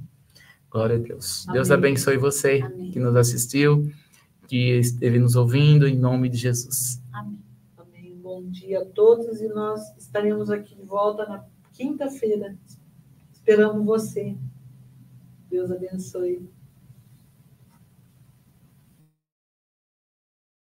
Glória a Deus. Amém. Deus abençoe você Amém. que nos assistiu, que esteve nos ouvindo, em nome de Jesus. Amém. Amém. Bom dia a todos e nós estaremos aqui de volta na quinta-feira Esperamos você. Deus abençoe.